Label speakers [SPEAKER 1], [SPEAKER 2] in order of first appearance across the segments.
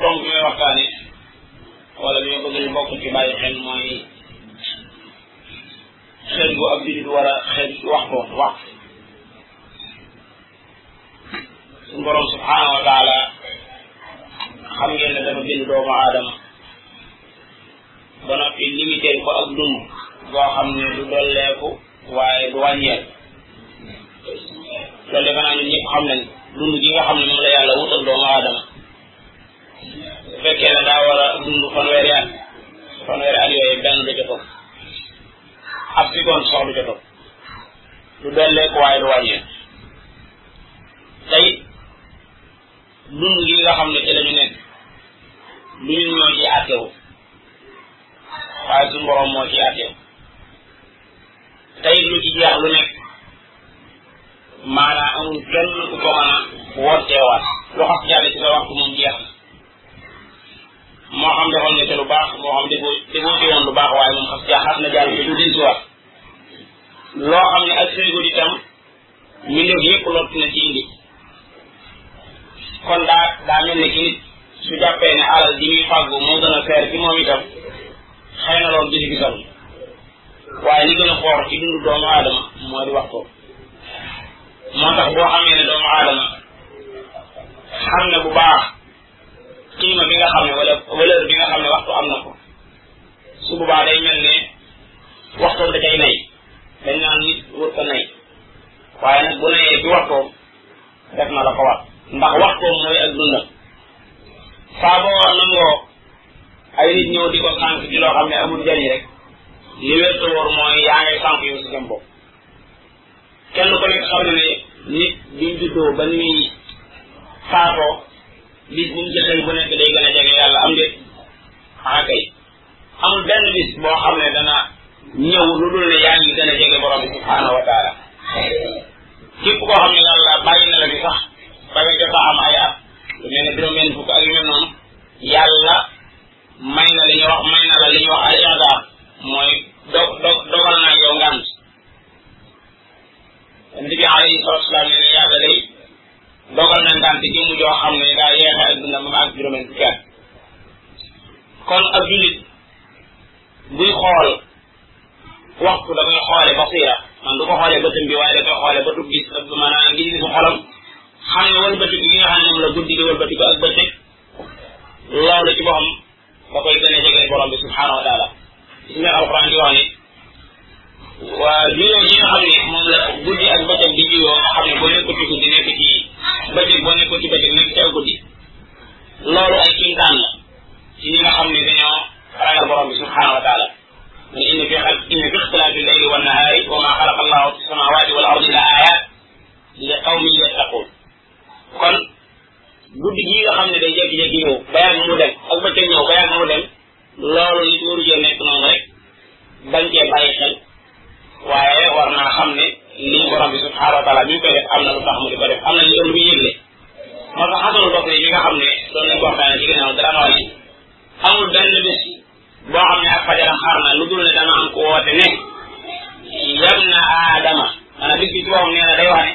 [SPEAKER 1] tomb bi may waxtaane wala bi ma bëgg ñu bokk ci bàyyi xel mooy xel bu ab jullit war a xel ci wax ko wax suñu borom subhanahu wa taala xam ngeen ne dafa bind doomu aadama ba noppi limité ko ak dund boo xam ne du dolleeku waaye du wàññeel te defe naa ñun ñëpp xam nañ dund gi nga xam ne moom la yàlla wutal doomu aadama bu fekkee ne daa war a dund fanweeri at fanweeri at yooyu benn du ca topp ab seconde sax du ca topp du dolleeku waaye du wàññeel tey dund gi nga xam ne ci la ñu nekk du ñun ñoo ci àttewu waaye suñu borom moo ci àttewu tey lu ci jeex lu nekk maanaam amul kenn ku ko mën a wooteewaat lu xas jàll ci sa waxtu moom jeex na moo xam defoon nga ca lu baax moo xam defoo defoo ci woon lu baax waaye moom xas jaaxaat na jàll te du dellusiwaat loo xam ne ak sëriñ itam mbindeef yépp lott na ci indi kon daa daa mel ne ki nit su jàppee ne alal ji muy fàggu moo gën a seer ci moom itam xëy na loolu gis gisal waaye li gën a xoor ci dundu doomu aadama moo di wax ko moo tax boo xamee ne doomu aadama xam ne bu baax qiima bi nga xam ne wala valeur bi nga xam ne waxtu am na ko su boobaa day mel ne waxtoom da cay nay dañ naan nit wër ko nay waaye nag bu nayee ci waxtoom def na la ko war ndax waxtoom mooy ak dundam saa boo war nangoo ay nit ñëw di ko sànq ci loo xam ne amul njëriñ rek li wér te wóor mooy yaa ngay sànq yow si seen bopp kenn ko nekk xam na ne nit bi mu juddoo ba ni faatoo bis bu mu ci xëy bu nekk day gën a jege yàlla am déet ah kay amul benn bis boo xam ne dana ñëw lu dul ne yaa ngi gën a jege borom bi subhaanahu wa taala képp koo xam ne yàlla bàyyi na la bi sax ba nga jot a am ay at lu mel ne juróom benn fukk ak yu mel noonu yàlla may na li ñuy wax may na la li ñuy wax ay adaab mooy dog dog dogal naa yow ngant yonent bi alayhi salaatu salaam nee na yàlla day dogal na ngànt jëmm joo xam ne daa yeexe ak dundam ba mu àgg juróomeel fukki at kon ab julit buy xool waxtu da koy xoole basira man du ko xoolee bëtam bi waaye da koy xoolee bëtu gis ak maanaam gis gisu xolam xam ne wëlbatiku gi nga xam ne moom la guddi di wëlbatiku ak bëccëg loolu ci boppam da koy gën a jege borom bi subhanahu wa taala gis nga alquran di wax ni waa juyoo yi nga xam ne moom la guddi ak bëccëg di juyoo nga xam ne boo nekkul ci guddi nekk ci bëccëg boo nekkul ci bëccëg nekk ci aw guddi loolu ay kiimtaan la ci ñi nga xam ne dañoo ragal borom bi subhanahu wa taala mu ne inna fi xal inna fi ixtilaafi leyli wa nahaari wa ma xalaqa allahu fi samawati wal ardi la ayat li qawmin yattaqun kon guddi gi nga xam ne day jékki-jékki ñëw ba yàgg mu dem ak bëccëg ñëw ba yàgg mu dem loolu nit waru cee nekk noonu rek bañ cee bàyyi xel waaye war naa xam ne lii borom bi subhanahu wa taala bi ñu koy def am na lu tax mu di ko def am na lu muy yëgle moo tax xasanul bopp yi mi nga xam ne doon nañ ko waxtaane ci ginnaaw dara nooy amul benn bis boo xam ne ak fajaram xar na lu dul ne dana am ku woote ne yam na aadama maanaam bis bi ci boppam nee na day wax ne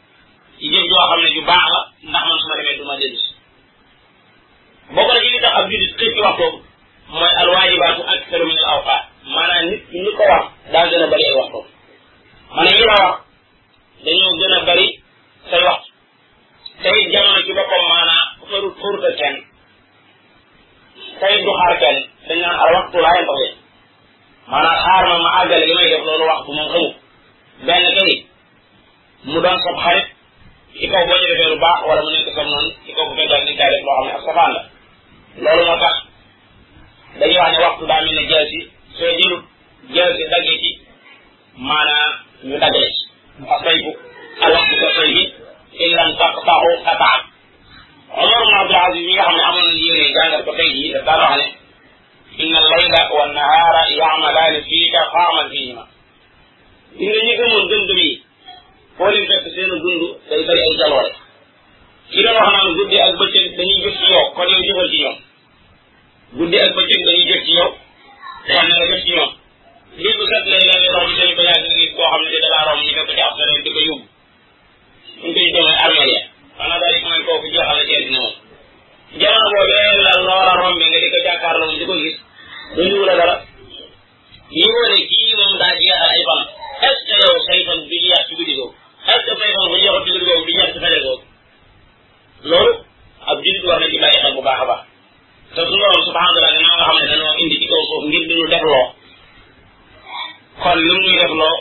[SPEAKER 1] ci jëf joo xam ne ju baax la ndax man su ma demee du ma dellu si bokk na ci li tax ab jullit xëy ci wax boobu mooy al waajibaatu aktaru min al awqaat maanaam nit ki li ko wax daa gën a bëri ay waxtu maanaam yi la wax dañoo gën a bëri say waxtu te it jamono ci boppam maanaam faru faruta kenn te it du xaar kenn dañ naan al waxtu laa yem taxee maanaam xaar ma ma àggale li may def loolu waxtu moom xamu benn kay mu doon sab xarit ci kaw boo ci defee lu baax wala mu nekk sab noonu ci kaw bu fekkee dañ caa def loo xam ne ak safaan la loolu moo tax dañuy wax ne waxtu daa mel ne jaas yi soo jëlut jaas yi daggee ci maanaam ñu daggale ci parce que bu alal bu ko fay bi in lam taq taxu xataa Omar ibn Abdul Aziz mi nga xam ne amoon na yéene jàngal ko tey jii daf daan wax ne inna al-layla wa an-nahaara ya'malaani fiika fa'mal fiihimaa gis nga ñi gëmoon gëm-gëm yi foo leen fekk seen dund day bari ay jaloore ki doon wax naan guddi ak bëccëg dañuy jëf ci yow kon yow jëfal ci ñoom guddi ak bëccëg dañuy jëf ci yow kon na nga jëf ci ñoom lii bu set lay la nga romb seen ba yàgg nit koo xam ne da laa romb ñu fekk ci ab sare di ko yóbbu ñu koy demee armée ya xanaa daal di ko mel kooku jeexal na ci àddina moom jamono boobee la loola rombe nga di ko jàkkaarloo di ko gis dañu wula dara ñu woo ne kii moom daa jeexal ay fan est ce que yow say fan du jeex ci guddi googu est ce que say fan bu jeexul ci guddi googu du jeex ci feneen googu loolu ab jullit war na ci bàyyi xel bu baax a baax te su borom subhanahu wa taala nga xam ne dañoo indi ci kaw suuf ngir di ñu def loo kon lu ñuy def loo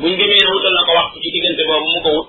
[SPEAKER 1] buñ demee wutal na ko waxtu ci diggante boobu mu ko wut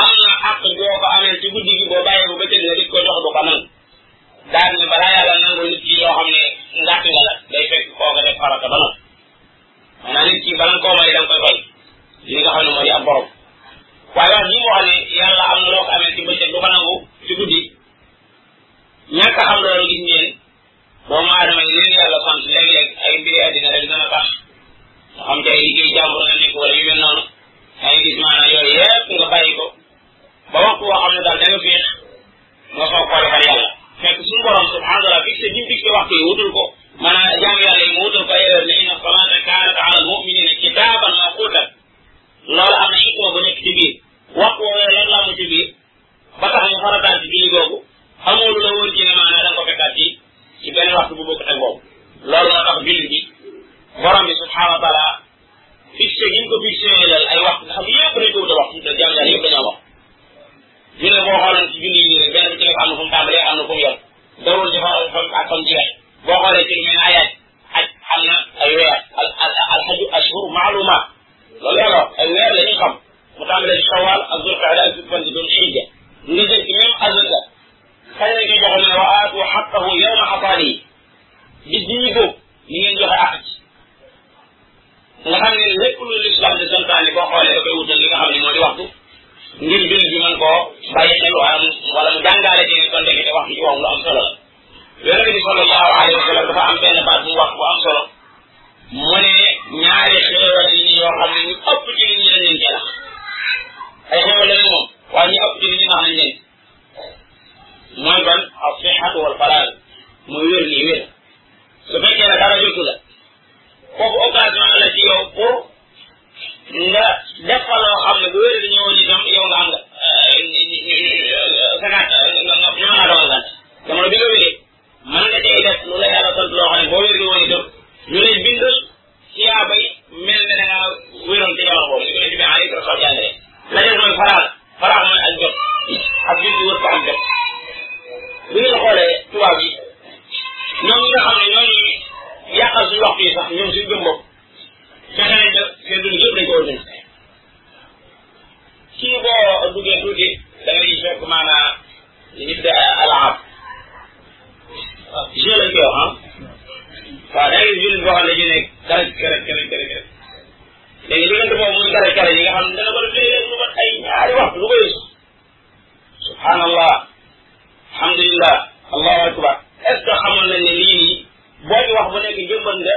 [SPEAKER 1] am na àq boo ko amee ci guddi gi boo bàyyee bu bëccëg nga di ko jox du ko nangu daal ne balaa yàlla nangu nit ki loo xam ne ngàtt nga la day fekk kooka def farata ba noppi maanaam nit ki bala nga koo may da nga koy fay li nga xam ne moo di ab borom waaye wax ji mu wax ne yàlla am na loo ko amee ci bëccëg du ko nangu ci guddi ñàkk a xam loolu gis ngeen doomu aadama yi leen yàlla sant léeg-léeg ay mbiri àddina rek dana tax nga xam te ay liggéey jàmbur nga nekk wala yu mel noonu ay gis maanaam yooyu yëpp nga bàyyi ko ba waxtu woo xam ne daal da nga féex nga soog koo defal yàlla fekk suñu borom subhanahu wa taala fixé bi mu fixé waxtu yi wutul ko maanaam jaam yàlla yi mu wutul ko erreur ne inna salaata kaanat ala al muminina kitaaban mawquutan loolu am na xikma bu nekk ci biir waxtu woowee lan la am ci biir ba tax mu farataal ci julli googu xamoo lu la wóor ci ne maanaam da nga ko fekkaat ci ci benn waxtu bu bokkut ak boobu loolu moo tax julli bi borom bi subhanahu wa taala fixé gi ñu ko fixé lal ay waxtu nga xam yëpp dañ ko wutal waxtu te jàng yàlla yëpp dañoo wax ñu ne boo xoolee ci julli yi rek benn bi ci nekk am na fu mu tàmbalee am na fu mu yem dawul ci xool fam ak fam jeex boo xoolee ci lu mel ne ayaat aj am na ay weer al al al xaju ashhur maaluma loolu yàlla wax ay weer la ñuy xam mu tàmbalee ci sawaal ak zul qaada ak fan di doon xijja nga jël ci même azaka kañ lañ koy joxe mu ne wa aatu xaqahu yawma xasaadi yi bis bi ñu góob ñu ngeen joxe àq ci nga xam ne lépp lu lislaam di santaane boo xoolee da koy wutal li nga xam ne moo di waxtu ngir bind bi mën koo bàyyi xel wala mu jàngaale ci ne kon ndekete waxtu ci waxam lu am solo la yonente bi sallallahu alayhi wa sallam dafa am benn baat bu wax bu am solo mu ne ñaari xéewal yi yoo xam ne ñu ëpp ci nit ñi dañ leen cee nax ay xéewal lañu moom waaye ñu ëpp ci nit ñi nax nañ leen mooy ban ak sixatu wal faraag muy wér nii wér su fekkee ne dara jotu la foofu occasion la ci yow pour nga def fa loo xam ne bu wér di ñëwoon itam yow nga am nga sa gàtt nga nga mën a doon gàtt jamono bi nga wéree mën nga cay def lu la yàlla sant loo xam ne boo wér di woon itam ñu lay bindal siyaaba yi mel ne da ngaa wéroon ci jamono boobu ni ko yonent bi alayhi salaatu wa jàngale la des mooy faraal faraal mooy ak jot ak jot wër ko am jot bu ngeen xoolee tubaab yi ñoom ñi nga xam ne ñooñu yàqal suñu waxtu yi sax ñoom suñu gëm bopp fexe nañ ba seen dund yëpp dañ ko organisé kii boo duggee tuuti da ngay fekk maanaa li ñu tuddee alaab jeu lañ koy wax ah waaw da ngay jël boo xam ne dañu ne karaj karaj karaj karaj karaj léegi diggante boobu muy karaj karaj yi nga xam ne dana ko def léeg-léeg lu mat ay ñaari waxtu lu ko yësu subhanallah alhamdulillah allahu akbar est ce que xamoon na ne lii nii boo ci wax bu nekk jëmbat nga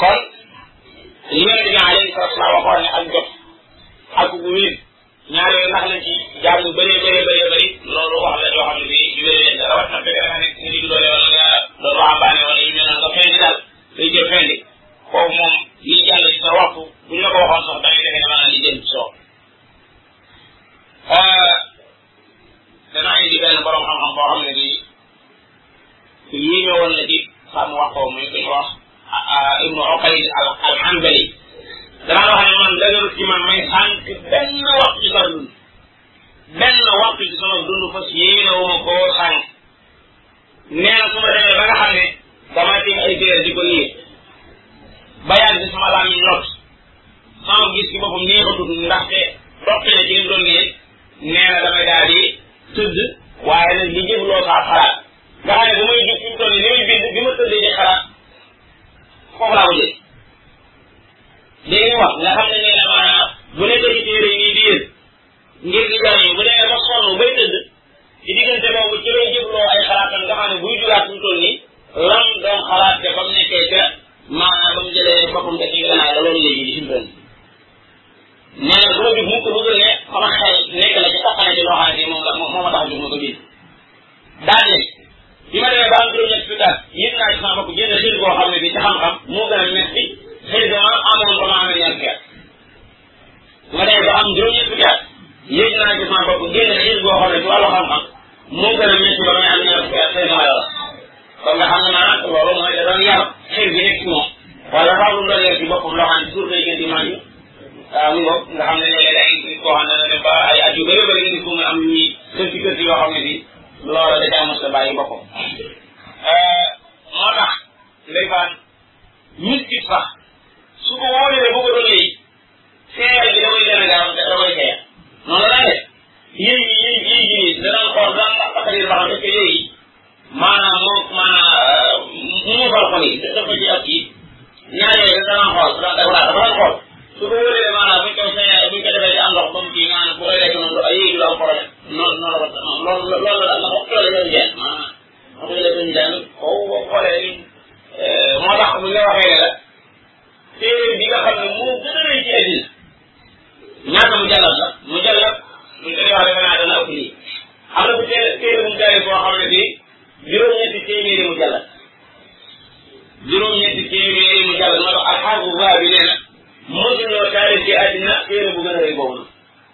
[SPEAKER 1] kon li yonente bi alayhi salatu salaam waxoon ne ak jot ak bu wér ñaar yooyu ndax lañ ci jaar yu bëree bëree bëree bëri loolu wax la yoo xam ne bii yu wéree la rawat na fekk da nga nekk nit yu doole wala nga doon waxambaane wala yu mel noonu nga fendi daal day jël fendi foofu moom li jàll ci sa waxtu bu ñu la ko waxoon sax da ngay defee ne maanaam li jël ci soo danaa indi benn borom xam-xam boo xam ne bii ku yéeme woon la ci sàmm wax ko muy ku ñu wax ibnu oqayd al al hanbali danaa wax ne man dëgërut ci man may sànq benn waxtu ci sama dund benn waxtu ci sama dund fas yéene wu ma koo sànq nee na su ma demee ba nga xam ne dama tiim ay téere di ko liir ba yàgg si sama laam yi not sama gis ci boppam neexatut ndaxte topp na ci li mu doon liir nee na damay daal di tëdd waaye nag di jëfloo saa xalaat nga xam ne bu may jóg fi mu toll nii li may bind bi ma tëddee di xalaat foofu laa ko jël léegi mu wax nga xam ne nee na maanaam bu nekkee ci téere yi nii di yër ngir di jàng yi bu demee ba sonn bay tëdd ci diggante boobu ci lay jëbloo ay xalaatam nga xam ne buy jugaat fu mu toll nii lan doon xalaat te ba mu nekkee ca maanaam ba mu jëlee boppam te ci gannaaw la loolu léegi di fi mu toll nee na bu ma jug mukk lu dul ne sama xel nekk na ci saqale ci loo xam ne moom la moom moo ma tax a jug ma ko biir daal ne bi ma demee ba am juróom-ñett fukki at yëg naa ci sama bopp génn xiir boo xam ne bi ci xam-xam moo gën a metti xiir bi ma amoon ba ma amee ñaar fukki at ma dee ba am juróom-ñett fukki at yéeg naa ci sama bopp génn xiir boo xam ne ci wàllu xam-xam moo gën a métti ba may am ñaar fukki at tey sama yàlla kon nga xam ne maanaam loolu mooy da doon yar xiir bi nekk ci moom wala sax lu doon yar ci boppam loo xam ne toujours day gën di màgg waaw mu ngoog nga xam ne léeg-léeg ay nit koo xam ne ne ba ay at yu bëri bëri nit ku mu am ñuy kër ci kër ci yoo xam ne bi loola da caa mos a bàyyi boppam moo tax ndeysaan nit ki sax su ko wóoree ne bu ko doon yëy seeyal bi da koy gën a gaaw da da koy seeyal noonu la def yëy yi yëy yëy yi nii danaan xool daan ndax taxadir ba xam est-ce que yëy yi maanaam moom maanaam mu fal ko nii dafa ci ak kii ñaar yooyu danaan xool da da dafa daan xool su ko wóoree ne maanaam buñ ko seeyal buñ ko defee ci am ndox ba mu kii nga xam ne bu koy lekk noonu ay yëy du am problème noonu noonu la ko loolu loolu la daal ndax waxtu la yooyu jeex maanaam xam nga dañu daan xaw ma xoolee ni moo tax bu ñu la waxee ne la téere bi nga xam ne moo gën a rëy ci àddina ñaata mu jàllat la mu jàllat bu ñu ko defee defe naa dana ëpp lii am na bu téere téere mu jàllee boo xam ne bii juróom-ñetti téeméeri mu jàllat juróom-ñetti téeméeri mu jàllat moo tax alxaabu baa bi nee na mosuloo taarif ci àddina téere bu gën a rëy boobu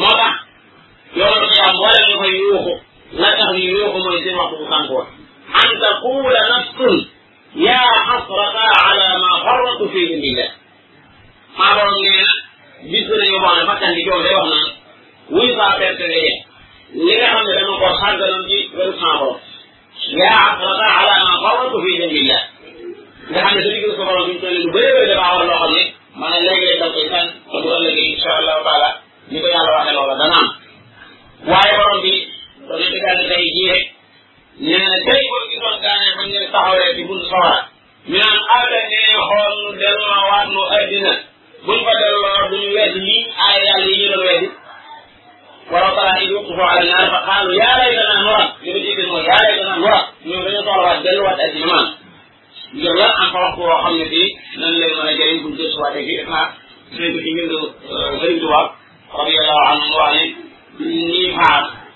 [SPEAKER 1] moo tax yow la xiyaam wala ñu koy yuuxu la tax ñu yuuxu mooy seen waxtu bu sànkoon an taqula nafsun ya xasrata ala ma farratu fi indillah maa borom nee na bis dana ñu wax ne bakkan di coow day wax naan wuy saa perte nga li nga xam ne dama ko xàggaloon ci weru sans borom yaa asrata ala ma farratu fi jambillah nga xam ne sa digg sa borom bi ñu toll lu bëri bëri damaa war loo xam ne man a léeg-léeg da koy san te bu ëllëgee insha allahu taala ni ko yàlla waxee loola dana am waaye borom bi dana digal tey jii rek nee na tey boo gisoon gaane man ngeen taxawee ci buntu sawara ñu naan aada nee xool nu delloo waat nu addina buñ ko delloo duñu wedd lii ay yàlla yi ñu doon weddi waraw tara id wuqifu ala naar fa qaalu yaa laytana nurat li ma jiital mooy yaa laytana nurat ñoom dañoo soxla waat delluwaat addina maam ngir lan am fa waxtu woo xam ne fii nan leen mën a jëriñ buñ jël suwaatee fii naa dinañ ko ci ngir Sëriñ Tuubaa radiyallahu anhu wax ne ñii faat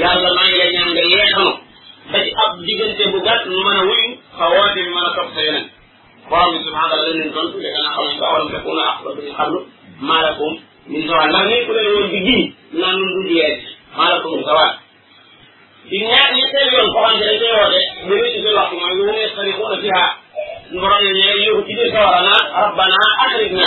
[SPEAKER 1] yàlla maa ngi lay ñaan nga yeexanu ba ci ab diggante bu gàtt ñu mën a wuyu sa woote bi mën a topp sa yeneen borom bi subhanahu wa taala leen tontu de xanaa xam nga waram fekk na ak ñu xamlu maalakum min zawal ndax nekku leen woon di gii naan nun du diyee maalakum min zawal di ñaar ñetteel yoon ko xam ne dañ koy woote bu ñu ci wax mooy lu mu yastarixuuna fiha ñu borom ne ñee yóbbu ci biir sawara naan rabbana axrijna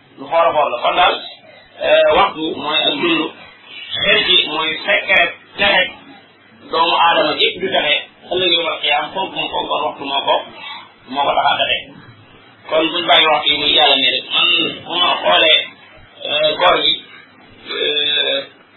[SPEAKER 1] lu xool a xool la kon daal waxtu mooy ak dund xel ci mooy fekk rek texe doomu aadama yëpp du texe ëllëg yow ak yaam fonk mu fonk kon waxtu moo ko moo ko tax a texe kon buñ bàyyi waxtu yi muy yàlla ne rek man bu ma xoolee koor gi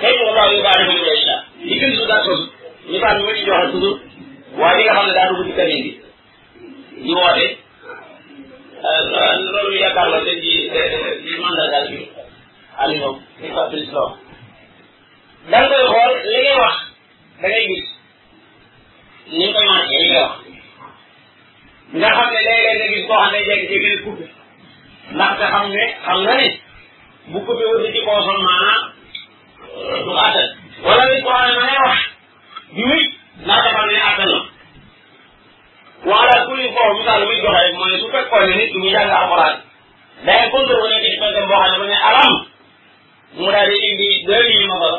[SPEAKER 1] tey moom laa yu baale mu ne sa li gën su daa sos ñu baax ñu ma ci joxe toujours waaye li nga xam ne daa dugg ci kamin bi di woote loolu yaakaar la te di di mandagal bi ali moom di fàttali si loolu da nga koy xool li ngay wax da ngay gis ni ñu koy marqué li ngay wax nga xam ne léeg-léeg nga gis koo xam ne jekk ci gën a coupé ndax te xam ne xam nga ne bu coupé wut ci consommement du attan wala nit koo xam ne ma ngay wax di wéy ndax te xam ne attan na wala ku li foofu misaal lu muy joxe rek mooy su fekkoon ne nit ki muy jàng alxuraan day contrôle nekk ci benn boo xam ne mu ne alam mu daal di indi deux mille ma bala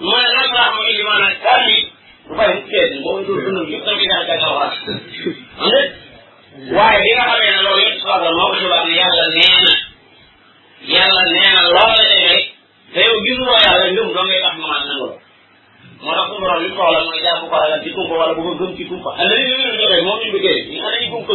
[SPEAKER 1] mu ne lan laa xam indi maanaam quatre mille bu fay kenn boo ko dund yëpp da nga koy ñaan gàncax wax xam nga waaye bi nga xamee ne loolu yëpp sax moo ko xibaar ne yàlla nee na yàlla nee na loolu la demee te yow gisuloo yàlla ngëm doo ngay tax maanaam nangu la moo tax suñu borom li soxla mooy jàpp ko ragal ci kumpa wala bu ko gëm ci kumpa. am na li ñu gën a joxe moom ñu bëggee ñu xam ne ñu kumpa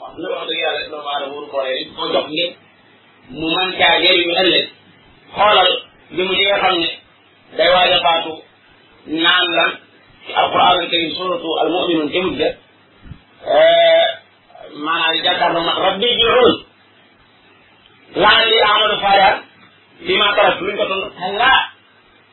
[SPEAKER 1] waaw na wax dëgg yàlla doomu aadama wuru koo rey ko jox ngir mu man caa jëriñu ëllëg xoolal li mu li nga xam ne day waaj a faatu naan lan ci alquran al karim suratu al muminun te mujj maanaam di jàkkaarloo nag rabbi ji'un laa li amadu faarihan li ma taraf luñ ko toll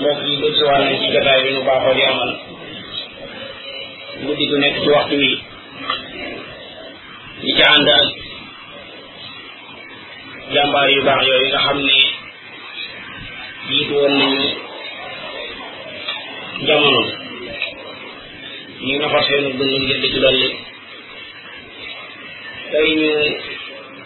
[SPEAKER 1] mbokk yi dégg si wàll ci jotaay bi ñu baaxoo di amal guddi gu nekk ci waxtu wi di ci ànd ak jàmbaar yu baax yooyu nga xam ne jiitu woon nañu jamono ñu nafar seenu dund ngir di ci dolli tey ñu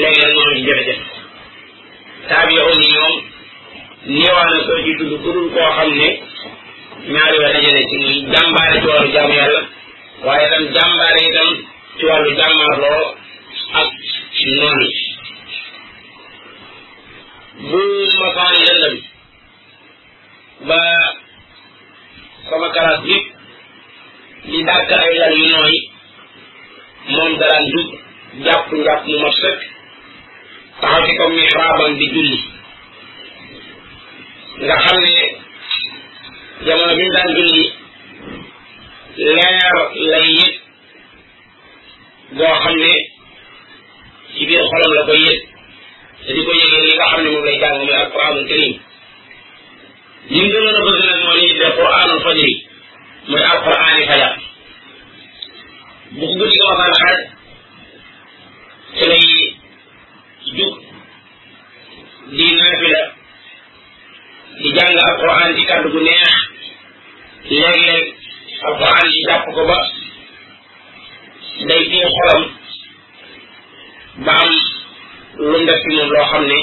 [SPEAKER 1] léegi nag moom ci jafe-jafe taabiyoon yi moom néewaa na soo ci tudd ku dul koo xam ne ñaari weer dajale ci muy jàmbaare ci wàllu jaamu yàlla waaye itam jàmbaare itam ci wàllu jàmmaarloo ak noonu bu masaan lëndëm ba sama kalaas bi di dàkk ay lal yu nooy moom daraan jug jàpp njàpp mu mat sëkk taxaw ci comme mihraabam di julli nga xam ne jamono bi mu daan julli leer lay yëg boo xam ne ci biir xolam la koy yëg te di ko yëgee li nga xam ne moom lay jàng muy alquranul karim li mu gënoon a bëgg nag moo li ñuy tuddee quranul fajri muy alqurani fajar bu ko guddi ko waxtaan xaaj ci lay jug di naafila di jàng alquran ci kàddu gu neex léeg-léeg alquran yi jàpp ko ba day téye xolam ba am lu mu def ci moom loo xam ne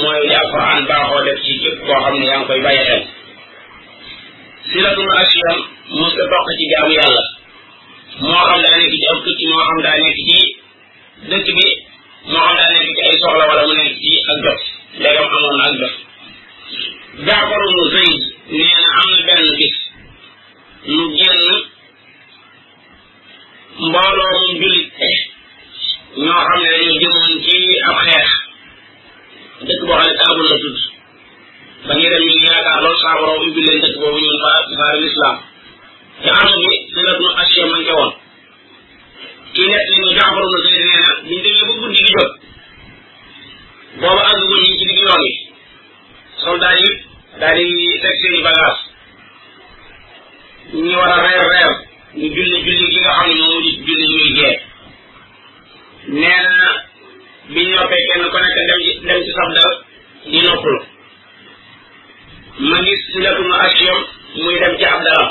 [SPEAKER 1] mooy li alquran baaxoo def ci képp koo xam ne yaa ngi koy bàyyi xel si la dun asiyam mos a bokk ci jaamu yàlla moo xam daa nekk ci am tukki moo xam daa nekk ci dëkk bi moo xam daa nekk ci ay soxla wala mu nekk ci ak jot ndegam amoon na ak jot Jaafar ibnu Zayd nee na am na benn bis mu génn mbooloo mu jullit ñoo xam ne dañoo jëmoon ci ab xeex dëkk boo xam ne taabul la tudd ba ñu dem ñu yaakaar loolu saa borom ubbi leen dëkk boobu ñun fa saar lislaam te am bi si la nu assuré man ca woon kii nekk li ñu Jaafar ibn Zayd nee na ñu demee ba guddi gi jot booba àgg ko ñi ci digg yoon yi soldat yi daal di teg seen i bagage ñu war a reer reer ñu julli julli gi nga xam ne moom di julli ñuy gee nee na bi ñu noppee kenn ku nekk dem ci dem ci sab dal di noppalu ma gis si la ko ma asiyam muy dem ci ab dalam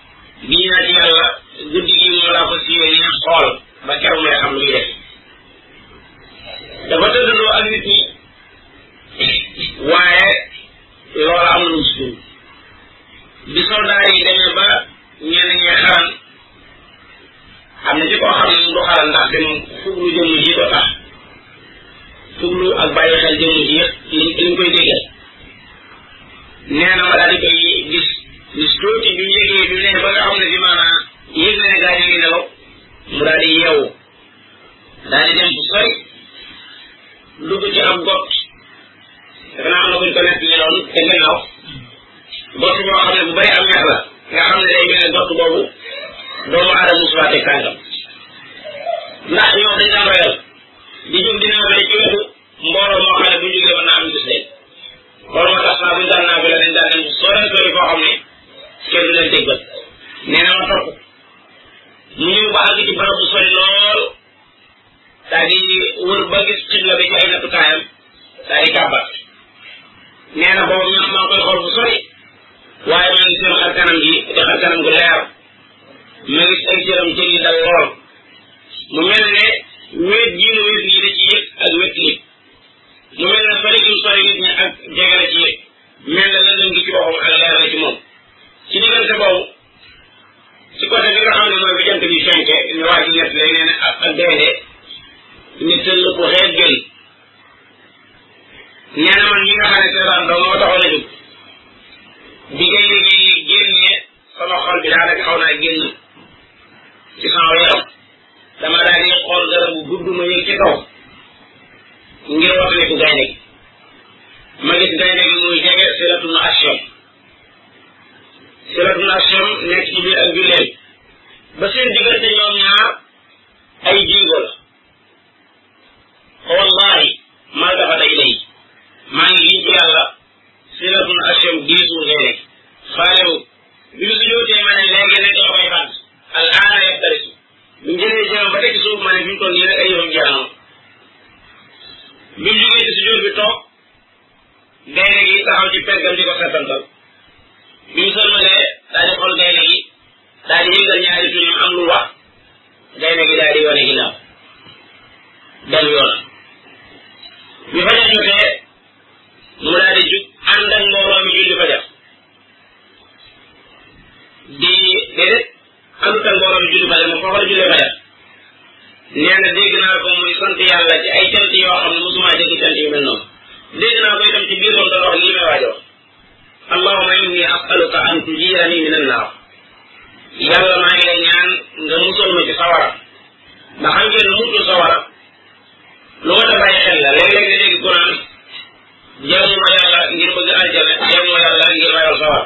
[SPEAKER 1] giñ naa ci yàlla guddi gi moom laa ko siyee ne xool ba keroog may xam lu muy def dafa tëddandoo ak nit ñi waaye loola am na lu si dund bi soldaar yi demee ba ñenn ñi xaran am na ci koo xam ne du xaral ndax dem fuglu jëmm ji ko tax fuglu ak bàyyi xel jëmm ji yëpp li liñ koy déggee nee na ma daal di koy gis gis tuuti bi mu yëgee bi mu nee ba nga xam ne si maanaam yëg na ne gaa ñu ngi nelaw mu daal di yeewu daal di dem bu sori dugg ci ab gott defe naa am na kuñ ko nekk ñu doon te gannaaw gott boo xam ne bu bari am ñax la nga xam ne day mel ne gott boobu doomu aadama musulaa teg tànkam ndax ñoom dañ daan royal di jóg dina ba ci wetu mbooloo moo xam ne bu ñu jógee mën naa am gis leen loolu moo tax saa bu ñu daan naa bi la dañ daan dem sore sori koo xam ne kenn du leen teg bët nee na ma topp mu ñëw ba àgg ci barab bu sori lool daal di wër ba gis xibla bi ci ay nattukaayam daal di kàbbar nee na boobu ñoom maa ngi koy xool fu sori waaye maa ngi seen xar kanam gi di xar kanam gu leer ma gis ay cëram cër yi dal lool mu mel ne wéet gii mu wéet lii da ci yëg ak wéet lii mu mel ne sori gi mu sori nit ñi ak jege la ci yëg mel ne lëndëm gi ci boppam ak leer la ci moom ci diggante boobu ci côté bi nga xam ne mooy bi jant bi fenke ñu waa ji ñett lay nee na ak ak gaynde nit seen lu ko xeet gën nee na man ñi nga xam ne seetaan doo moo taxoon a jóg bi gaynde gi génnee sama xol bi daanaka xaw naa génn ci sama yaram dama daal di xool garab bu gudd ma yëg ci kaw ngir wax ne ku gaynde gi ma gis gaynde gi muy jege siratu na action Siratu Nasham nekk ci biir ak julleen ba seen diggante ñoom ñaar ay jiigo la fa wallahi maa dafa day day maa ngi yiñ ci yàlla Siratu Nasham giisu leene faalewu bi mu sujjóotee ma ne léegi nekk la koy fàtt al aana yëpp tari su bu ñu jëlee jëmam ba teg ci suuf ma ne fi mu toll nii rek ay yëfam jeex na bi mu jógee ci sujjóot bi toog gaynde gi taxaw ci peggam di ko setantal bi mu sëlmalee daal di xool gaynde gi daal di yëngal ñaari tuñam am lu wax gaynde gi daal di wane ginnaaw dem yoonam bi fajar jotee mu daal di jug ànd ak mbooloo mi julli fajar di déedéet am sa mbooloo mi julli fajar moom foofa la jullee fajar nee na dégg naa ko muy sant yàlla ci ay cant yoo xam ne mosuma dégg cant yu mel noonu dégg naa ko itam ci biir moom doon wax lii may waaj a wax allahuma inni asaluka an tujirani min annaar yàlla maa ngi lay ñaan nga musal ma ci sawara ba xam ngeen ne musul sawara lu ma ta bàyyi xel la léeg-léeg nga dégg ku naan jaamu ma yàlla ngir bëgg aljana jaamu ma yàlla ngir ragal sawara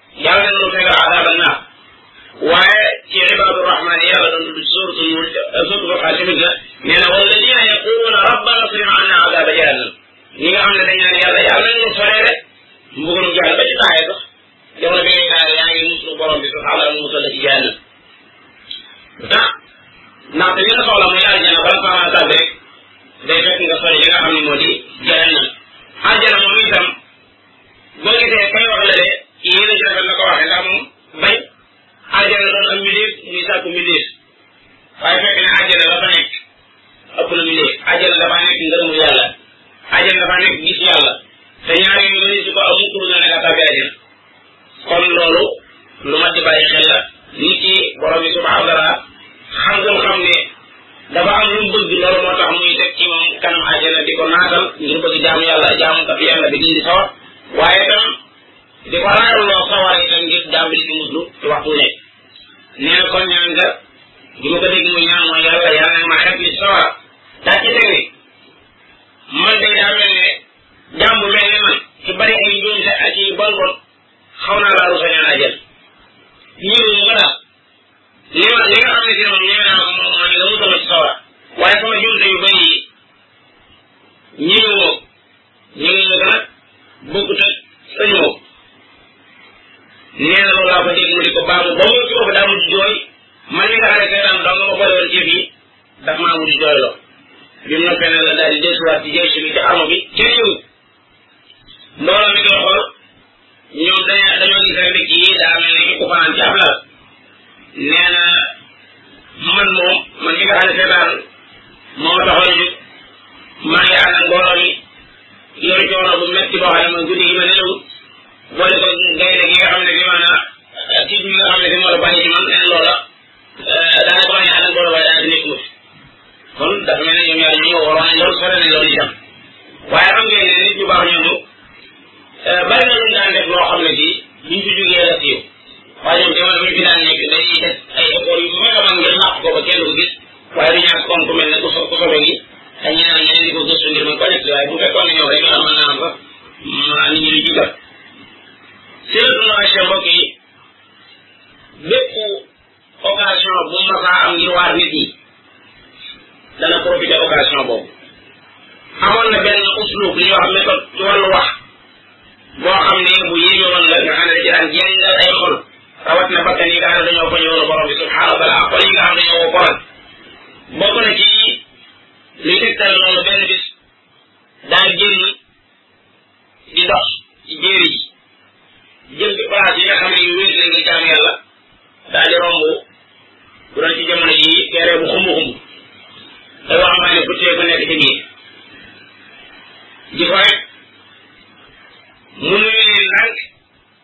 [SPEAKER 1] yàlla na nu fegal azaaba naar waaye ci ibaadu rahmaan yi yàlla doon tudd suuratu nuur suuratu furqaan tamit la nee na walladina yaquluuna rabbana srif anna azaaba jahannam ñi nga xam ne dañ naan yàlla yàlla na nu soree rek mbugalu jahannam ba ci taaya sax yow la ngay taaya yaa ngi muslu borom bi subhaana mu musal la ci jahannam ndax ndax li nga soxla mooy aljana bala faa mën a tàgg rek day fekk nga sori li nga xam ne moo di jahannam aljana moom itam boo gisee koy wax la ne yéen a ci rafet la ko waxee ndax moom bañ àjjana doon am mbindeef muy sàkku mbindeef waaye fekk ne àjjana la fa nekk ëpp na mbindeef àjjana dafa nekk ngërëmu yàlla àjjana dafa nekk gis yàlla te ñaari yi mënuñ si ko amul ku dul ne nga tàbbi àjjana kon loolu lu mat di bàyyi xel la nit ki borom bi subhanahu wa taala xam nga mu xam ne dafa am lu mu bëgg loolu moo tax muy teg ci moom kanam àjjana di ko naatal ngir bëgg jaamu yàlla jaamu kat yàlla bi dindi sawar waaye tam di ko raarloo sawar itam ngir jaam bi di ci muslu ci waxtu nekk nee na kon ñaan nga di ma ko dégg muy ñaan mooy yàlla yàlla nag ma xet li sawar daa ci teg ne man day daa mel ne jaam bu mel ne man ci bari ay njuumte ak yi bon bon xaw naa laa rusa ñaan ajal ñii moom ko daal li ma li nga xam ne si moom ñëwee naa moom mooy nga musal ma ci sawara waaye sama njuumte yu bëri yi ñi ñu woo ñu ngi ko nag bokkut ak sañu woo nee na loolu laa ko dégg mu di ko baamu ba mu ci bopp daa mujj jooy man mi nga xam ne seetaan dong ma boole woon ci fii daf maa mujj jooyloo bi mu noppee nag la daal di dellusiwaat ci jël suñu ci armo bi ci réew mi mbooloo mi koy xool ñoom dañoo dañoo gis rek ne kii daa mel ne ku fanaan ci ab lal nee na man moom man mi nga xam ne seetaan moo taxoon jóg maa ngi ànd ak mbooloo mi yor coono bu metti boo xam ne mooy guddi gi ma nelaw boole ko gaynde gi nga xam ne bi maanaam tiit mi nga xam ne bi moo la bàyyi ci man leen loola daanaka wax ne àndal borom waaye daanaka nekk mu fi kon dafa mel ne ñoom ñaar ñoo waroon nañ loolu sore nañ loolu itam waaye xam ngeen ne nit ñu baax ñooñu bari na luñ daan def loo xam ne bii buñ fi jógee la siiw waaye ñoom jamono bi fi daan nekk dañuy def ay effort yu mag a mag ngir làq ko ba kenn ko gis waaye du ñàkk comme ku mel ne ku so ku sobe gi ak ñeneen ak ñeneen di ko gëstu ngir mën ko nekk waaye bu fekkoon ne ñoom rek ñu am mën naa am sax nit ñi di ci jot. Sëriñ Tuubaa mbokk yi bépp occasion bu mu masaa am ngir waar nit ñi dana profité occasion boobu amoon na benn uslub li ñuy wax méthode ci wàllu wax boo xam ne bu yéeme woon la nga xam ne da ci daan jàngal ay xol rawat na bakkan yi nga xam ne dañoo ko ñëwoon borom bi subhaanahu wa taala xol yi nga xam ne dañoo ko koral bokk na ci li tegtal loolu benn bis daa génn di dox ci jéeri ji jëm ci place yi nga xam ne yu wéet la ngir jaam yàlla daal di romb bu doon ci jamono yi teere bu xumb xumb te waxambaane bu tee bu nekk ci biir di ko rek mu nuyu leen ndànk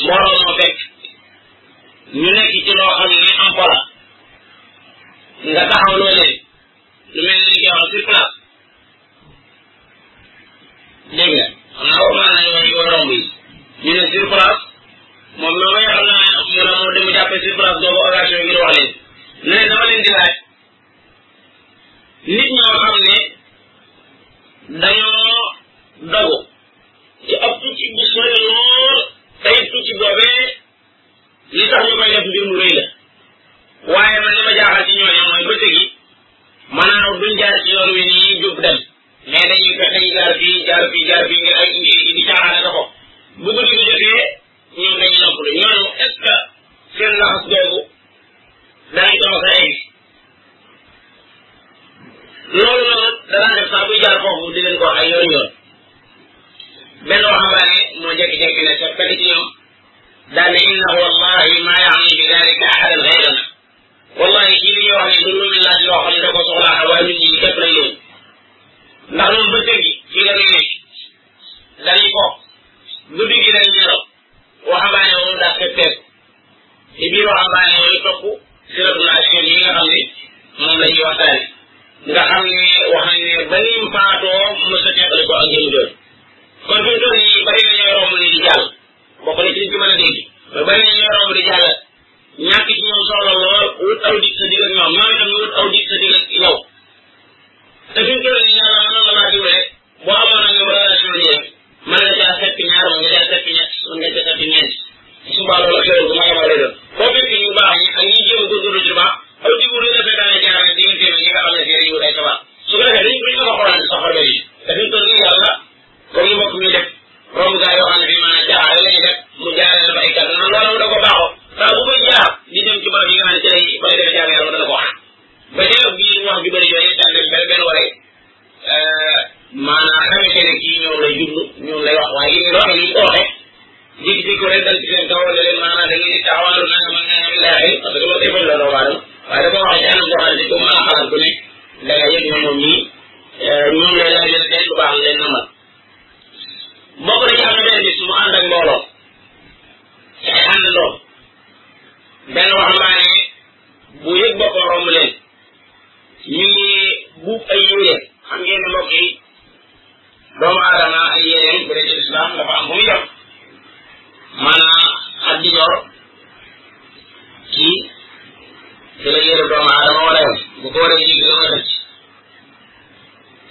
[SPEAKER 1] mbooloo moo fekk ñu nekk ci loo xam ne am pola nga taxaw loo leen lu mel ni yow sur place dégg nga xam naa war naa ne yow romb yi ñu ne sur place moom loo may xam naa mu ne moo dem jàppee sur place doomu occasion ngir wax leen ne leen dama leen di laaj nit ñoo xam ne dañoo dogu ci ab tukki bu sore lool tey tukki boobee li tax ñu koy def mbir mu rëy la waaye man li ma jaaxal ci ñooñu mooy bëccëg yi maanaam duñ jaar ci yoon wi nii jóg dem mais dañuy fex dañuy jaar fii jaar fii jaar fii ngir ay ngir indi caaxaane sa ko bu guddi gi jotee ñoom dañuy noppalu ñooñu est ce que seen laxas googu danañ ko mos a egg loolu noonu danaa def sax bu jaar foofu di leen ko wax ay yoon yoon benn waxambaane moo jékki-jékki ne sa fekk ci ñoom daal ne inna wallahi ma yaani bi dalika ahadan gayrana wallahi kii li ñuy wax ne du lu muy laaj loo xam ne da ko soxlaa xam waaye ñun ñi képp lay loolu ndax ñun bëccëg gi fii la ñuy nekk dañuy ko guddi gi dañuy nelaw waxambaane moom daa fekkeek ci biir waxambaane yooyu topp siratul ashir yi nga xam ne moom la ñuy waxtaane nga xam ne wax nañ ne ba nim faatoo mos a teqali ko ak jëm jooju kon fi mu toll nii bari na ñooy romb ni di jàll bokk na ci liñ ci mën a dégg ba bari na ñooy romb di jàll ñàkk ci ñoom solo lool wut aw dig sa digg ak ñoom ñoom itam ñu wut aw dig sa digg ak yow te fi mu toll nii yàlla mënoon na maa dimbale boo amoon ak ñoom relation nii rek mën nga caa fekk ñaar mën nga caa fekk ñett mën nga caa fekk ñeent subaa loolu xew bu ma yemal lay doon boo fekk ñu baax ñi ak ñi jéem a góorgóorlu ci baax aw di wut la fekk daanaka jaarale di ngeen ñi nga xam ne si dañuy wut ay sabab su ko defee dañu dañu ko xoolal sa xol yi te fi mu toll nii yàlla comme ni mbokk mi def romb gaa yoo xam ne bii maanaam jaaxal la ñuy def mu jaarale dafa ay kàddu man loolu da ko baaxoo saa bu koy jaar di dem ci barab yi nga xam ne ci lay bay def jaam yàlla dana ko wax ba ca biir wax ju bëri yooyu daan dem benn benn wala maanaam xamee que ne kii ñoom lay jublu ñoom lay wax waaye yéen wax yi oote jiitu bi ko rek dal ci seen kaw ne leen maanaam da ngeen di taxawaalu naa ma naa mi laaxi parce que loolu day bëri la doomu aadama waaye dafa wax ci anam boo xam ne ko mën a xalaat ku ne da nga yëg ne moom ñii ñoom lay laaj leen tey lu baax leen namal bokk na ci am na benn bis mu ànd ak mbooloo ci ay àndandoo benn waxambaane bu yëg boppam romb leen ñu ngi buub ay yére xam ngeen ne mbokk yi doomu aadama ay yéreem bu dee ci islam dafa am fu mu yem maanaam ak di jor kii ci la yére doomu aadama war a yem bu ko war a yëg da koy rëcc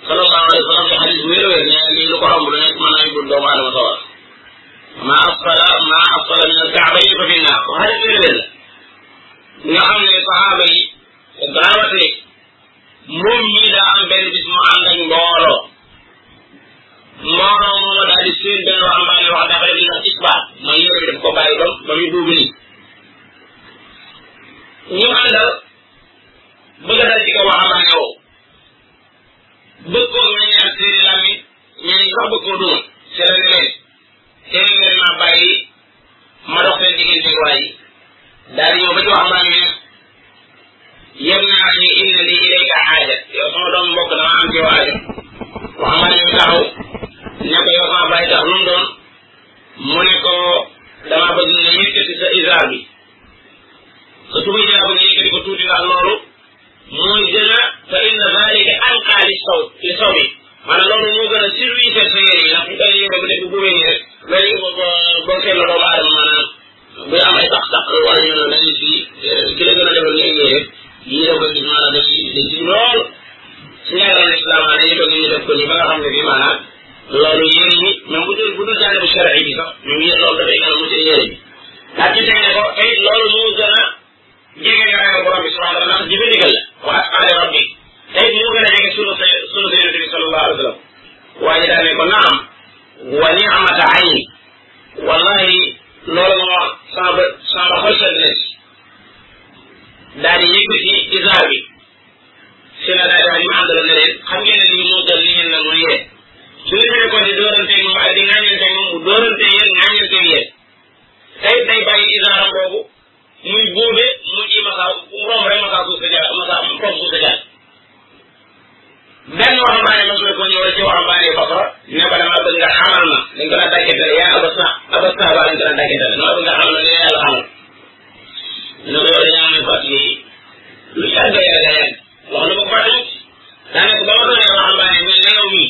[SPEAKER 1] sallallahu alayhi wa sallam ci xadis wér wér ne lii lu ko romb lu nekk mën naa yóbbu doomu aadama sawar ma asfala ma asfala min alkaaba yi fa fi naar ko xadis wér wér la nga xam ne saxaaba yi daawat ni moom ñii daa am benn bis mu ànd ak mbooloo mbooloo mooma daal di seen benn waxambaane wax dafa def ndax isbaar mooy yore daf ko bàyyi ba ba muy duubu nii ñu àndal bëgg a dal ci kaw waxambaane woo bëggoon na ñaar seeni làmmi ñenn ñi sax bëgg koo duma ci la ne leen tey ngeen maa bàyyi ma dox seen diggante waa ji daal di ñëw ba ci wax mbaa ñu yem naa ni inna li ilayka aaja yow sama doom mbokk dama am ci yow aaja wax mbaa ñu taxaw ne ko yow sama bàyyi tax lu mu doon mu ne ko dama bëgg nga yëkkati sa isaar bi sa tubay jaa bëgg nga yëkkati ko tuuti ndax loolu mooy gën a fa inna zalika anqaa li saw li saw bi maanaam loolu moo gën a service sa yére yi ndax bu koy yére bu def bu góobee nii rek mel ni boo boo seetlu doomu aadama maanaam buy am ay sax-sax wala ñu ne dañuy si ki la gën a defal ngay yére yi def ko gis maanaam dañ dañ si lool su ñaareel islam maanaam dañuy bëgg ñu def ko nii ba nga xam ne bii maanaam loolu yére yi même bu dul bu dul jaane bu shar'i bi sax ñu ngi loolu dafay gën a mucc yére bi ak ci tege ko tey loolu moo gën a jege nga ragal borom bi subhanahu wa taala ndax jëfe ndigal la wa asqaale rabbi tey moo gën a jege sunu sa sunu sa yonente bi sallallahu alayhi wa sallam waa ji daal ne ko naam wa ni'mata ayni wallahi loolu ma wax sama bët sama xol sedd na si daal di yëg si isaar bi si la daal di wax li ma àndaloon ne leen xam ngeen ne lii moo gën li ngeen nangu yéen su ngeen fi nekkoon di dooranteeg moom ak di ŋàññanteeg moom mu dooranteeg yéen ŋàññanteeg yéen tey day bàyyi isaaram boobu muy góobe mu ci masaa romb rek masaa suuf sa jaar masaa romb suuf sa jaar benn waxambaane mas na ko ñëw ci waxambaane Basra ne ko dama bëgg nga xamal ma dañ ko daan dàkkentale yaa aba sa aba sa ba dañ ko daan dàkkentale dama bëgg nga xamal ma ne yàlla xamal ne ko yow dañaa may fàttali yi lu yàgg yàgg yàgg wax na ma ko fàttali daanaka ba ma doonee waxambaane mel na yow mii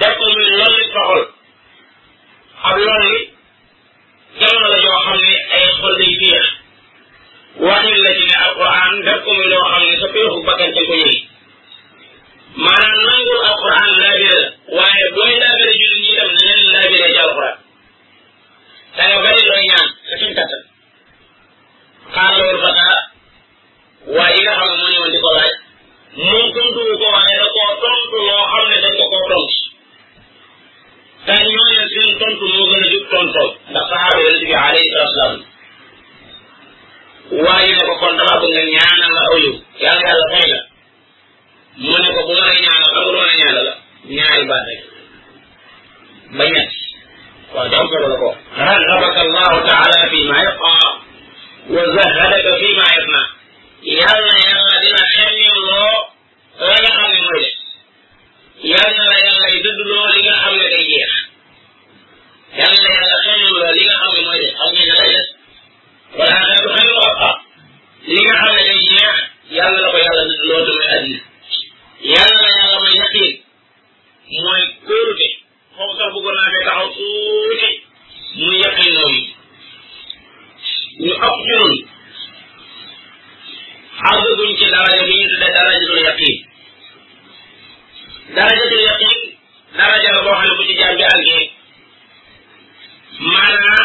[SPEAKER 1] def ko muy lolli sa xol ab lolli jàmm la joo xam ne ay xol day féex waxin la ci ne alquran def ko muy loo xam ne sa féexu bakkan ci ko yëy maanaam nangul alquran laabire la waaye booy laabire jullit ñi itam na leen laabire ci alquran da nga bari looy ñaan sa suñ kattan xaar la wal fata waaye yi nga xam ne moo ñëwoon di ko laaj moom tontu wu ko waaye da koo tontu loo xam ne dañ ko koo tontu te ñooñu seen tontu moo gën a jub tontoon ndax saxaaba yonent bi alayhi salaatu salaam waaye ne ko kon dama bëgg nga ñaanal la aw yow yàlla yàlla fay la mu ne ko bu ma la ñaanal amul ma la ñaanal la ñaari baat rek ba ñett waaw daam solo la ko raxabaka allahu taala fi ma yaqa wa zahadaka fi ma yafna yàlla yàlla dina xemmim loo la nga xam ne mooy def yàlla la yàlla yi dëdd loo li nga xam ne day jeex yàlla yàlla xemmim loo li nga xam ne mooy def xam nga ne lay def wala xel lu xel lu xam-xam li nga xam ne day jeex yàlla la ko yàlla nit loo te mooy addis yàlla la yàlla may yaqiin mooy kóorute foofu sax bëggoon naa fee taxaw tuuti muy yaqiin moom ñu ëpp ci ñun àggaguñ ci daraja bi ñu tuddee darajatul yaqiin darajatul yaqiin daraja la boo xam ne bu ci jàmm bi àggee maanaa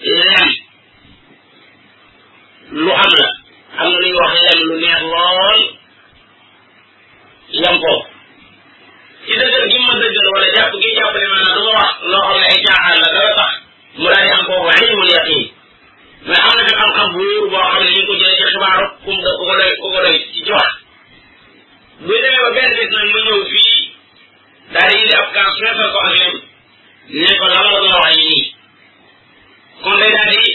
[SPEAKER 1] lem lu am la am na lu ñuy wax lem lu neex lool lem ko ci dëggal gi ma dëggal wala jàpp gi jàpp ne maanaam du ma wax loo xam ne ay caaxaan la dara tax mu daal di am kooku ilmul yaqin mais am na fi xam-xam bu wóor boo xam ne ñu ngi ko jëlee ci xibaaru ku mu ku ko doy ku ko doy ci ci wax bu demee ba benn bés nag ma ñëw fii daal di indi ab kaas feesal ko ak lem ne ko la ma la doon wax yi nii kon day daal di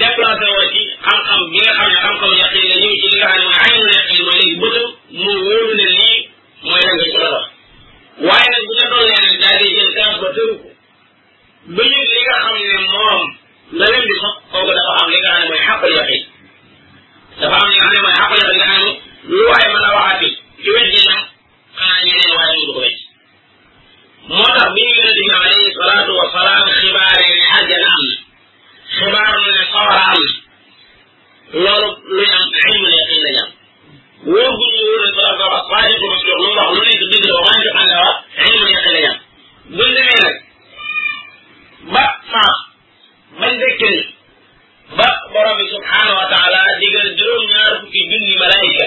[SPEAKER 1] déplacé woo ci xam-xam bi nga xam ne xam-xam yaqin la ñëw ci li nga xam ne mooy aynu yaqin mooy léegi bëtam mu wóolu ne lii mooy lan nga ci la wax waaye nag bu ca doon leen daal di jël temps ba tëru ko ba yëg li nga xam ne moom la leen di sox kooku dafa am li nga xam ne mooy xaqul yaqin dafa am li nga xam ne mooy xaqul yaqin nga xam ne lu waaye mën a waxaati ci wet ji nag xanaa ñeneen waaye ñu du ko wet moo tax bi ñu yonente bi alayhi salaatu wa salaam xibaare ne àjjana am na xibaar na ne sawara am na loolu lu ñu am ilmu ne xëy na jam wóor gu ñu wóor ne salaatu wa salaam waaye ko parce que lu mu wax lu nekk dëgg la waaye xam ne wax ilmu ne xëy na jam buñ demee nag ba faaf bañ dekke ni ba borom bi subhaanahu wa taala digal juróom-ñaar fukki junni malaayika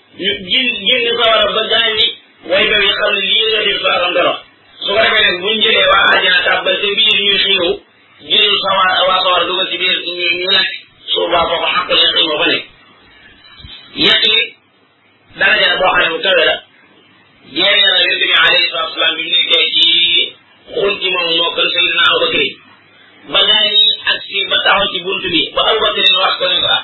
[SPEAKER 1] ñu gin génn sawara ba gaañ ni way ba yi xam ne lii nga def ba am dara su ko defee nag buñ jëlee waa àjjana tàbbal te biir ñuy xiiw jël sawara waa sawara dugal ci biir ñu ñu nekk su baa foofu xàq la xëy ma fa nekk yett yi daraja la boo xam ne bu kawe la jeexee na yonent bi alayhi salaatu wasalaam bi mu nekkee ci xun ci moom moo kër Seydina Abubakar ba gaa yi ak si ba taxaw ci bunt bi ba Abubakar wax ko ne ko ah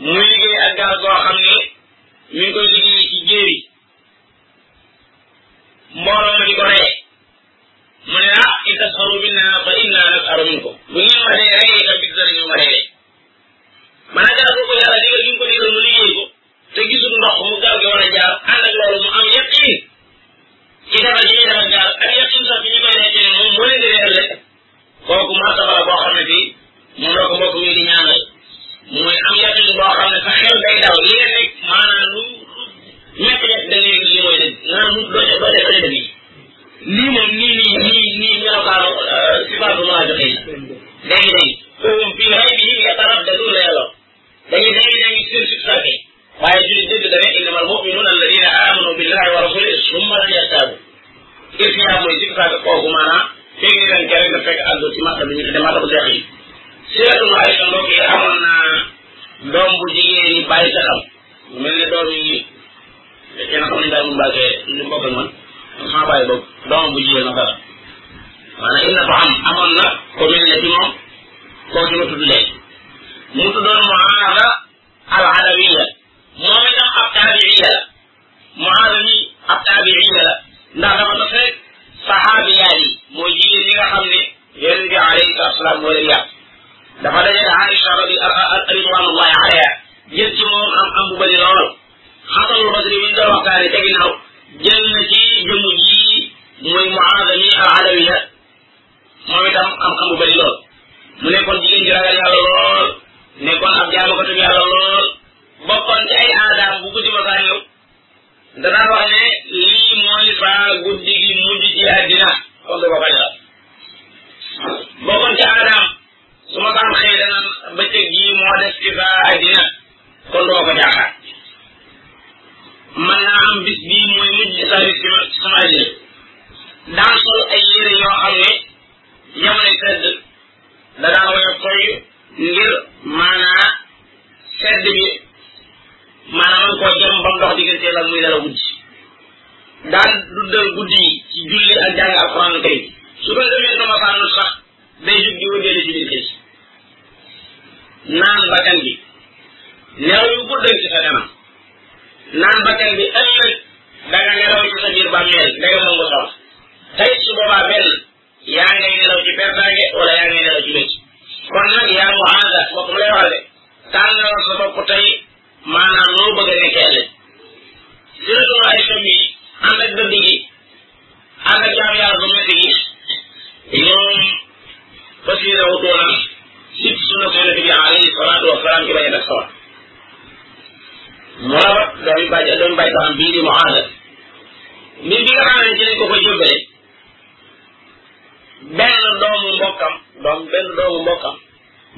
[SPEAKER 1] muy liggéey ak gaal goo xam ne mi ngi koy liggéey ci jéeri mbooloo ma di ko ree mu ne ah in tasxaru minna fa inna nasxaru minkum bu ngeen ma dee ree itam bis danañu ma ree te gisul ndox mu gaal gi war a jaar ànd ak loolu mu am yaqin ci defar yi ñuy defar gaal ak yaqin sax ci ñu koy nekk ne moom moo leen di réerle kooku martaba la boo xam ne bii moom la ko mbokk mi di ñaanal mooy am yaqin boo xam ne sa xel day daw li nga nekk maanaam lu ñett ñett da ngay lii mooy dëgg maanaam lu doo doo def dëgg yi lii moom nii nii nii nii melokaanu sifaatu maa joxe yi dégg dégg foofu fii ray bi yi nga tarab da du la yàlla dañuy dañuy dañuy seen si sax yi waaye jullit dëgg da ne innama al muminuuna alladina amanu billahi wa rasulihi summa lam yartaabu irtiyaab mooy sikk saaka kooku maanaam fekk ñu leen kere nga fekk àggu ci màkka bi ñu tudde màkka bu seex yi seetu ma ay sa mbokk yi amoon naa doom bu jigéen yi bàyyi sa xam mel ne doom yi yéen a xam ne daal mu mbàggee li mu bokk ak man sama bàyyi boobu doomam bu jigéen ak dara maanaam ibna ko am amoon na ko mel ne ci moom koo ci ma tudd léegi mu tuddoon Muaada al Adawiya moom itam ab taabiiya la Muaada mi ab taabiiya la ndax dafa daf rek saxaabiyaat yi mooy jigéen ñi nga xam ne yonent bi alayhi salaatu salaam moo leen yàq dafa dajale Aïcha radi ridwanullahi alayha jël ci moom am am bu bëri lool xasanul basri bi ñu doon waxtaane ca ginnaaw jël na ci jëmm ji mooy muaada mi al adawiya moom itam xam-xam bu bëri lool mu nekkoon jigéen ju ragal yàlla lool nekkoon ab jaamakatum yàlla lool bokkoon ci ay aadaam bu guddi ma saa ñëw danaan wax ne lii mooy saa guddi gi mujj ci àddina comme da ko bañ la bokkoon ci aadaam su ma saan xëy dana bëccëg gii moo des ci sa àddina kon duma ko jaaxaar mën naa am bis bii mooy mujj ci sa bis ci ma- ci sama àddina daan sol ay yére yoo xam ne jamono sedd da daan woyof koy ngir maanaa sedd bi maanaam man koo jëm ba mu dox diggante la muy nelaw guddi daan dundal guddi yi ci julli ak jàng alxuraan kay su ko demee sama fànn sax day jug di wëndeelu ci biir géej naan bakkan bi nelaw yu gudd ci sa kanam naan bakkan bi ëllëg da nga nelaw ci sa biir bàmmeel da nga mën ko soxla tey su boobaa benn yaa ngay nelaw ci pertaange wala yaa ngay nelaw ci bëcc kon nag yaa mu aada bopp lay waxal de tànnal sa bopp tey maanaam noo bëgg a nekkee ëllëg jërëjëf ay sëñ yi ànd ak dëgg gi ànd ak jaam yàlla bu métti gi ñoom fas yéene wutoon ak sib sunna ko yonente bi alayhi salaatu wasalaam ci bañ a def sawar mu rabat doomi bàyyi doomi bàyyi taxam bii di mu aada mbir bi nga xam ne ci lañ ko ko jóbbale benn doomu mbokkam doom benn doomu mbokkam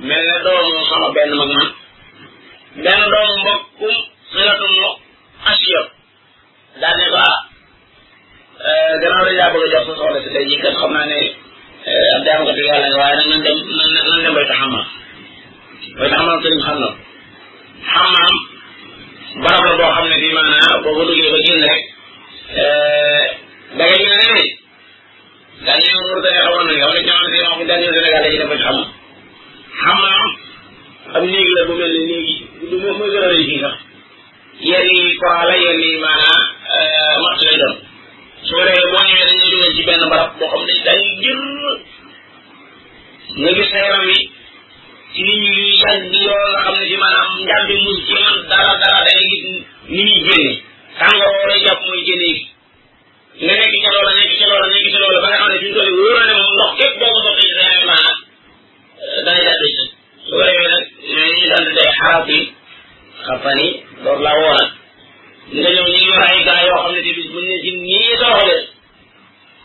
[SPEAKER 1] mel ne doomu sama benn mag man benn doomu mbokkum silatum mu asiyam daal ne ko ah gannaaw dañ laa bëgg a jox sa soxla si tey jii kat xam naa ne ab jaamu ko yàlla nga waaye nag nan dem nan dem bay taxamaa bay taxamaa sëriñ xam na xamaam barab la boo xam ne bii maanaam boo ko duggee ba génn rek da ngay mel ne daal ñu mu tane xamoon nañ xam ne ñoom si moom daal ñu Sénégal dañuy dem ba ci xam xam naa am néeg la bu mel ni néeg yi du moom mooy gën a rëy fii sax yenn yi courant la yenn yi maanaa matt lay doon su ko defee boo ñëwee dañuy dugal ci benn barab boo xam ne daal di jër nga gis sa yaram wi ci nit ñi ñuy yàgg yoo nga xam ne si maanaam njàmbi mu ci man dara dara da ngay gis ni ñuy génne tàngoor lay jàpp mooy génne nga nekk ca loola nekk ca loola nekk ca loola ba nga xam ne fi mu toll nii wóor na ne moom ndox képp boo ko sottee ci sa yaay maanaam day daal di ci su ko defee nag ñooy ñuy sant day xarab yi xam fa ni door laa woo nag nga ñëw ñu ngi wax ay gars yoo xam ne ci bis buñ ne ci nii sooxale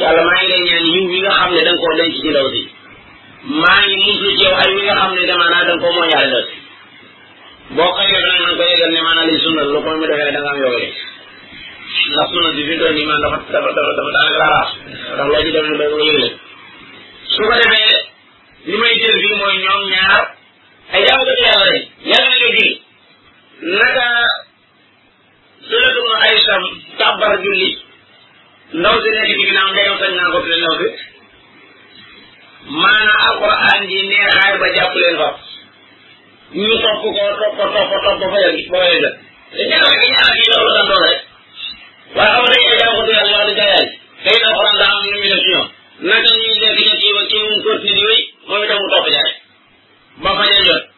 [SPEAKER 1] yàlla maa ngi lay ñaan yiw bi nga xam ne da nga koo denc ci ndaw si maa ngi muslu ci yow ay mi nga xam ne de maanaam da nga koo mooñaale ndaw si boo ko yëg nag nanga ko yëgal ne maanaam li sunna lu ko mu defee da nga am yow de ndax sunna bi fi doon nii man dafa dafa dafa dafa daanaka la raaf ndax loo ci def lu doon nga yëgle su ko defee li may jël bi mooy ñoom ñaar ay jaamu ko ci yàlla lañ yàlla na nga julli naka Sayyidatu Aïcha kàbbar julli ndaw si nekk ci ginnaaw ndeyam sañ naa ko fi ndaw si maanaam alquran ji neexaay ba jàpp leen fa ñu topp ko topp ko topp ko topp ba fayal ba fayal jot te ñaar ak ñaar ak yi loolu daan doon rek waaye xam nga dañuy jàng ko yàlla wax dëgg yàlla tey na alquran daa am ñu ñu def ci ñoom naka ñuy nekk ci kii ba kii mu continué di wéy moom itam mu topp jaay ba fayal jot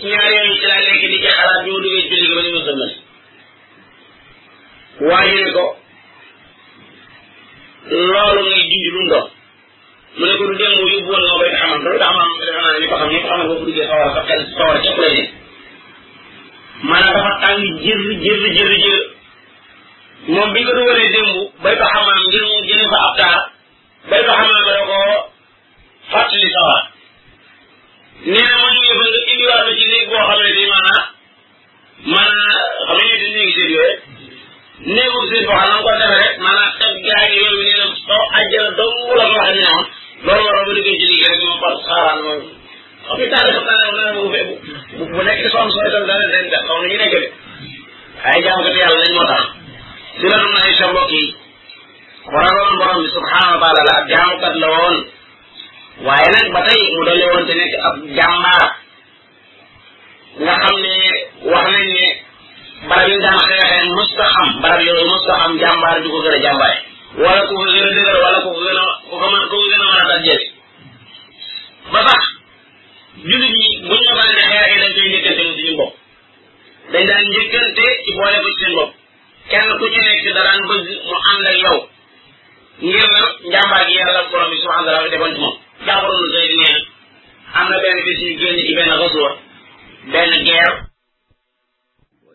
[SPEAKER 1] ci ñaar yooyu ci laa nekk di ci xalaat bi ma duggee ci julli gi ba ni ma sëlmal waa ji ne ko loolu ngay junj lu mu doon mu ne ko du dem mu yóbbu woon nga bay xamam loolu daa maam defe naa ne ñu ko xam ñëpp xam ne boobu duggee sawar sa xel sawar ca lay nekk maanaam dafa tàng jër jër jër jër moom bi nga dugalee démb bay ko xamam ngir mu jëlee fa ab taar bay ba xamaa ma la ko fàttali sawar nee na ma jógee ba nga indiwaat ma ci néeg boo xam ne bii maanaam maanaam xam nga di néegi seen yooyu néegu seen boo xam na nga ko defee rek maanaam teg gaa yi yooyu nee na soo àjjana dong la ko waxee ne woon loolu waral ba liggéey ci liggéey rek moom par xaaraan moom xam nga taal xam naa ne bu fee bu bu nekk soo am sooy tam dana leen gàtt xam nga ñu nekk de ay jaamu ko te yàlla lañ moo tax si la dum na ay sa mbokk yi ku ragaloon borom bi subhanahu wa taala la ab jaamukat la woon waaye nag ba tey mu doole woon te nekk ab jàmbaar nga xam ne wax nañ ne barab yi ñu daan xeexee musta xam barab yooyu musta xam jàmbaar ju ko gën a jàmbaare wala ku ko gën a dëgër wala ku ko gën a ku ko mën ku ko gën a mën a dajeel ba sax jullit ñi bu ñu mën a xeexee dañ koy njëkkante mu suñu bopp dañ daan njëkkante ci boole ko ci seen bopp kenn ku ci nekk da daan bëgg mu ànd ak yow ngir na njàmbaar gi yàlla borom bi subhanahu wa taala defoon ci moom jàpparoon na Zayd nee na am na benn bis ñu génn ci benn rasuwa benn guerre